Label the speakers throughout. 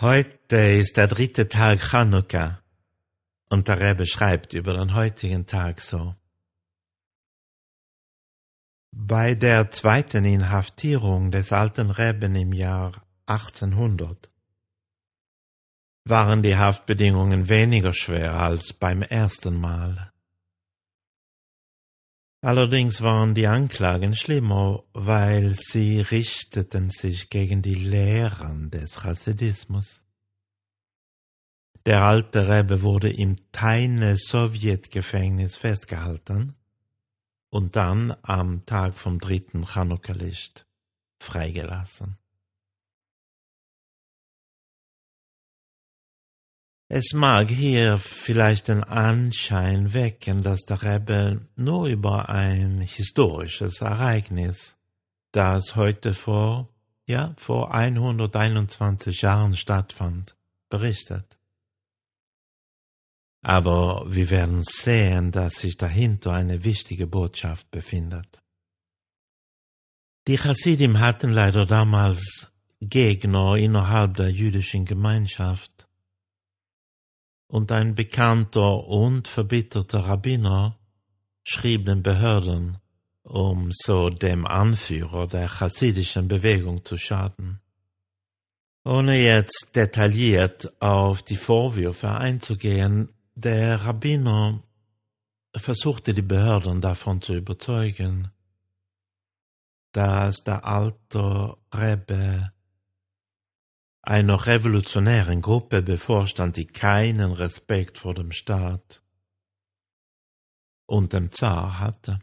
Speaker 1: Heute ist der dritte Tag Chanukka und der Rebbe schreibt über den heutigen Tag so. Bei der zweiten Inhaftierung des alten Rebben im Jahr 1800 waren die Haftbedingungen weniger schwer als beim ersten Mal. Allerdings waren die Anklagen schlimmer, weil sie richteten sich gegen die Lehren des Chassidismus. Der alte Rebbe wurde im Teine Sowjetgefängnis festgehalten und dann am Tag vom dritten Chanukka-Licht freigelassen. Es mag hier vielleicht den Anschein wecken, dass der Rebbe nur über ein historisches Ereignis, das heute vor, ja, vor 121 Jahren stattfand, berichtet. Aber wir werden sehen, dass sich dahinter eine wichtige Botschaft befindet. Die Chassidim hatten leider damals Gegner innerhalb der jüdischen Gemeinschaft, und ein bekannter und verbitterter Rabbiner schrieb den Behörden, um so dem Anführer der chassidischen Bewegung zu schaden. Ohne jetzt detailliert auf die Vorwürfe einzugehen, der Rabbiner versuchte die Behörden davon zu überzeugen, dass der alte Rebbe einer revolutionären Gruppe bevorstand, die keinen Respekt vor dem Staat und dem Zar hatte.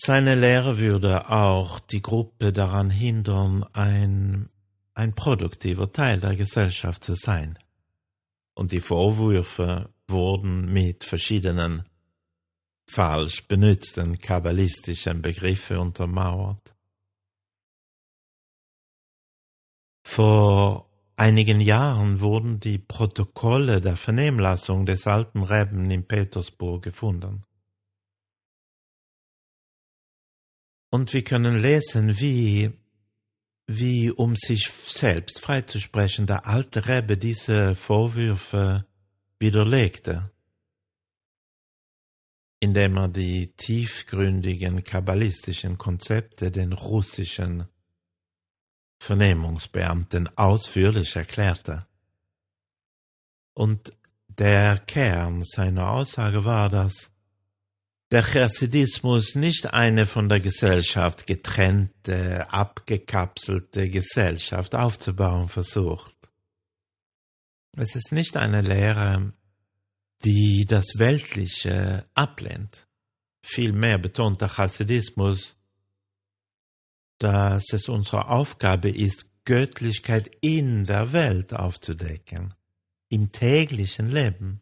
Speaker 1: Seine Lehre würde auch die Gruppe daran hindern, ein, ein produktiver Teil der Gesellschaft zu sein. Und die Vorwürfe wurden mit verschiedenen falsch benutzten kabbalistischen Begriffe untermauert. Vor einigen Jahren wurden die Protokolle der Vernehmlassung des alten Rebben in Petersburg gefunden. Und wir können lesen, wie, wie um sich selbst freizusprechen, der alte Rebbe diese Vorwürfe widerlegte, indem er die tiefgründigen kabbalistischen Konzepte den russischen Vernehmungsbeamten ausführlich erklärte. Und der Kern seiner Aussage war, dass der Chassidismus nicht eine von der Gesellschaft getrennte, abgekapselte Gesellschaft aufzubauen versucht. Es ist nicht eine Lehre, die das Weltliche ablehnt. Vielmehr betont der Chassidismus dass es unsere Aufgabe ist, Göttlichkeit in der Welt aufzudecken, im täglichen Leben.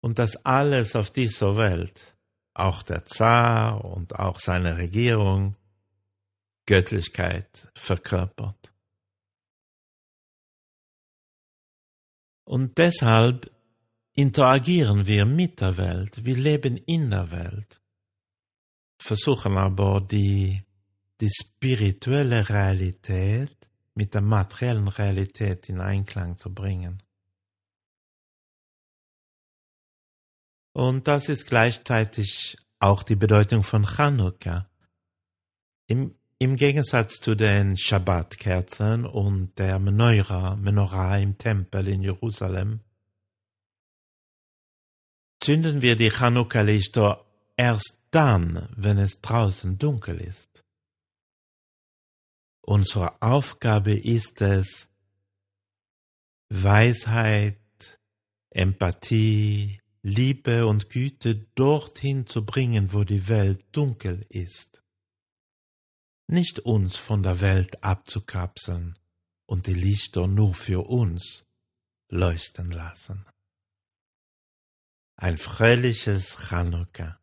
Speaker 1: Und dass alles auf dieser Welt, auch der Zar und auch seine Regierung, Göttlichkeit verkörpert. Und deshalb interagieren wir mit der Welt, wir leben in der Welt, versuchen aber die die spirituelle Realität mit der materiellen Realität in Einklang zu bringen. Und das ist gleichzeitig auch die Bedeutung von Chanukka. Im, im Gegensatz zu den Shabbat-Kerzen und der Menorah, Menorah im Tempel in Jerusalem, zünden wir die Chanukka-Lichter erst dann, wenn es draußen dunkel ist. Unsere Aufgabe ist es, Weisheit, Empathie, Liebe und Güte dorthin zu bringen, wo die Welt dunkel ist. Nicht uns von der Welt abzukapseln und die Lichter nur für uns leuchten lassen. Ein fröhliches Chanukka.